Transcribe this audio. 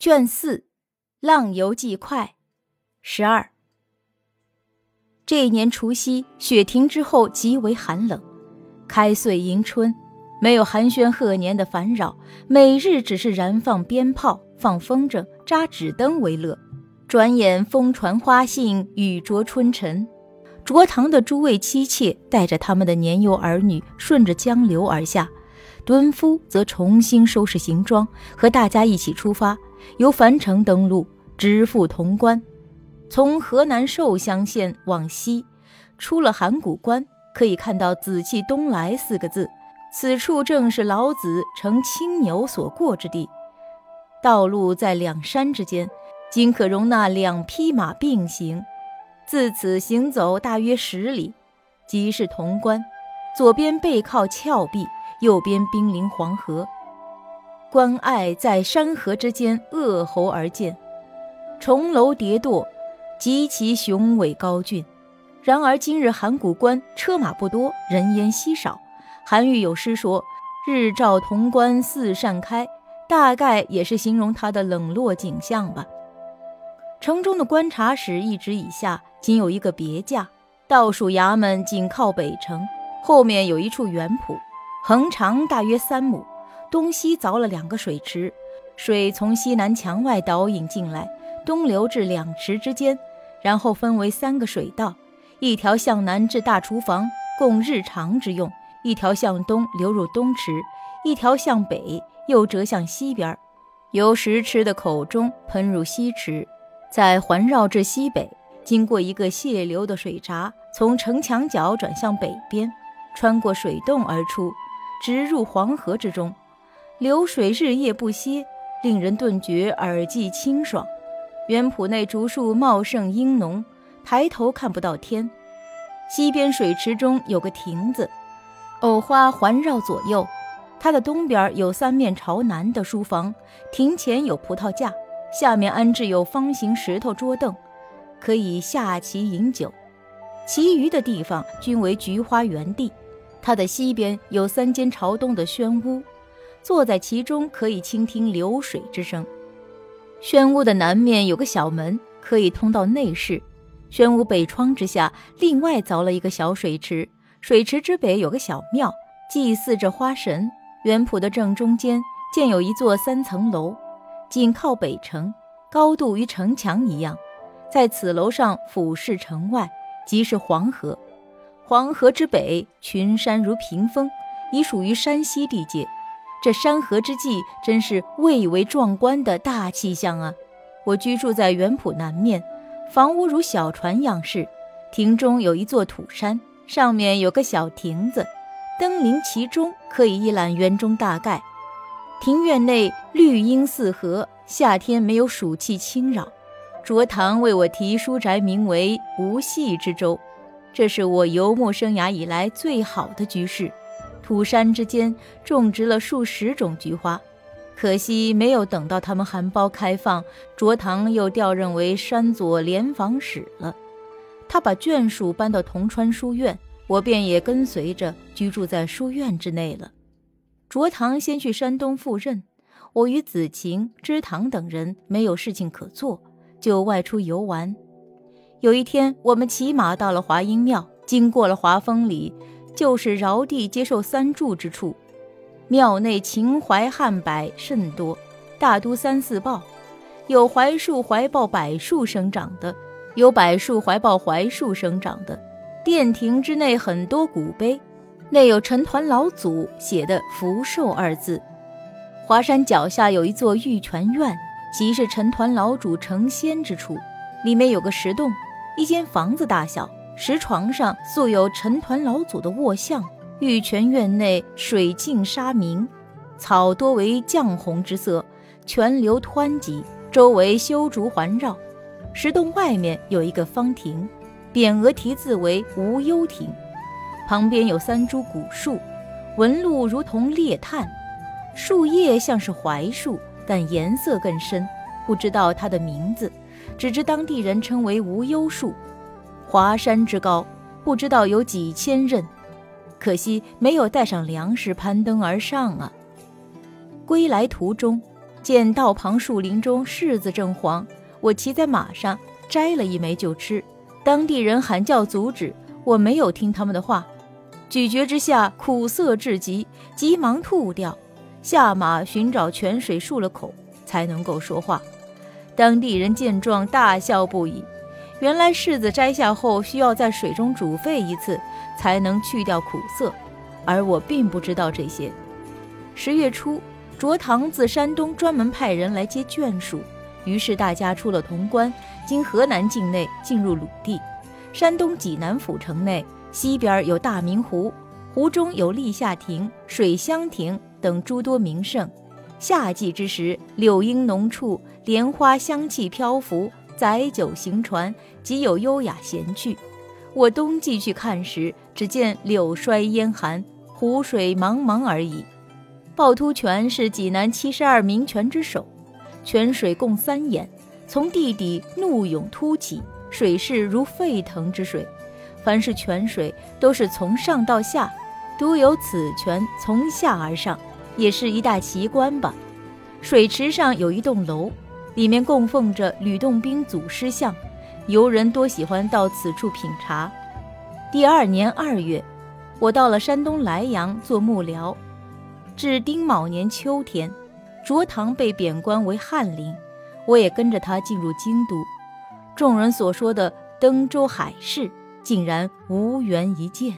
卷四，《浪游记快》，十二。这一年除夕，雪停之后极为寒冷。开岁迎春，没有寒暄贺年的烦扰，每日只是燃放鞭炮、放风筝、扎纸灯为乐。转眼风传花信，雨着春尘。卓堂的诸位妻妾带着他们的年幼儿女，顺着江流而下。敦夫则重新收拾行装，和大家一起出发。由樊城登陆，直赴潼关。从河南寿乡县往西，出了函谷关，可以看到“紫气东来”四个字。此处正是老子乘青牛所过之地。道路在两山之间，仅可容纳两匹马并行。自此行走大约十里，即是潼关。左边背靠峭壁，右边濒临黄河。关隘在山河之间扼喉而建，重楼叠垛，极其雄伟高峻。然而今日函谷关车马不多，人烟稀少。韩愈有诗说：“日照潼关四扇开”，大概也是形容它的冷落景象吧。城中的观察室一直以下仅有一个别驾，倒数衙门紧靠北城，后面有一处园圃，横长大约三亩。东西凿了两个水池，水从西南墙外导引进来，东流至两池之间，然后分为三个水道，一条向南至大厨房，供日常之用；一条向东流入东池，一条向北又折向西边，由石池的口中喷入西池，再环绕至西北，经过一个泄流的水闸，从城墙角转向北边，穿过水洞而出，直入黄河之中。流水日夜不歇，令人顿觉耳际清爽。园圃内竹树茂盛阴浓，抬头看不到天。西边水池中有个亭子，藕花环绕左右。它的东边有三面朝南的书房，亭前有葡萄架，下面安置有方形石头桌凳，可以下棋饮酒。其余的地方均为菊花园地。它的西边有三间朝东的轩屋。坐在其中，可以倾听流水之声。轩屋的南面有个小门，可以通到内室。轩屋北窗之下，另外凿了一个小水池，水池之北有个小庙，祭祀着花神。园圃的正中间建有一座三层楼，紧靠北城，高度与城墙一样。在此楼上俯视城外，即是黄河。黄河之北，群山如屏风，已属于山西地界。这山河之际，真是蔚为壮观的大气象啊！我居住在园圃南面，房屋如小船样式，亭中有一座土山，上面有个小亭子，登临其中，可以一览园中大概。庭院内绿荫四合，夏天没有暑气侵扰。卓堂为我题书宅名为“无隙之舟”，这是我游牧生涯以来最好的居室。土山之间种植了数十种菊花，可惜没有等到它们含苞开放，卓堂又调任为山左联防使了。他把眷属搬到铜川书院，我便也跟随着居住在书院之内了。卓堂先去山东赴任，我与子晴、芝堂等人没有事情可做，就外出游玩。有一天，我们骑马到了华阴庙，经过了华峰里。就是尧帝接受三柱之处，庙内秦淮汉柏甚多，大都三四抱，有槐树怀抱柏树生长的，有柏树怀抱槐树生长的。殿庭之内很多古碑，内有陈抟老祖写的“福寿”二字。华山脚下有一座玉泉院，即是陈抟老祖成仙之处，里面有个石洞，一间房子大小。石床上素有陈抟老祖的卧像，玉泉院内水净沙明，草多为绛红之色，泉流湍急，周围修竹环绕。石洞外面有一个方亭，匾额题字为“无忧亭”，旁边有三株古树，纹路如同裂炭，树叶像是槐树，但颜色更深，不知道它的名字，只知当地人称为无忧树。华山之高，不知道有几千仞，可惜没有带上粮食攀登而上啊。归来途中，见道旁树林中柿子正黄，我骑在马上摘了一枚就吃。当地人喊叫阻止，我没有听他们的话，咀嚼之下苦涩至极，急忙吐掉。下马寻找泉水漱了口，才能够说话。当地人见状大笑不已。原来柿子摘下后需要在水中煮沸一次，才能去掉苦涩，而我并不知道这些。十月初，卓堂自山东专门派人来接眷属，于是大家出了潼关，经河南境内进入鲁地。山东济南府城内西边有大明湖，湖中有立夏亭、水香亭等诸多名胜。夏季之时，柳荫浓处，莲花香气飘浮。载酒行船，极有优雅闲趣。我冬季去看时，只见柳衰烟寒，湖水茫茫而已。趵突泉是济南七十二名泉之首，泉水共三眼，从地底怒涌突起，水势如沸腾之水。凡是泉水都是从上到下，独有此泉从下而上，也是一大奇观吧。水池上有一栋楼。里面供奉着吕洞宾祖师像，游人多喜欢到此处品茶。第二年二月，我到了山东莱阳做幕僚。至丁卯年秋天，卓堂被贬官为翰林，我也跟着他进入京都。众人所说的登州海市，竟然无缘一见。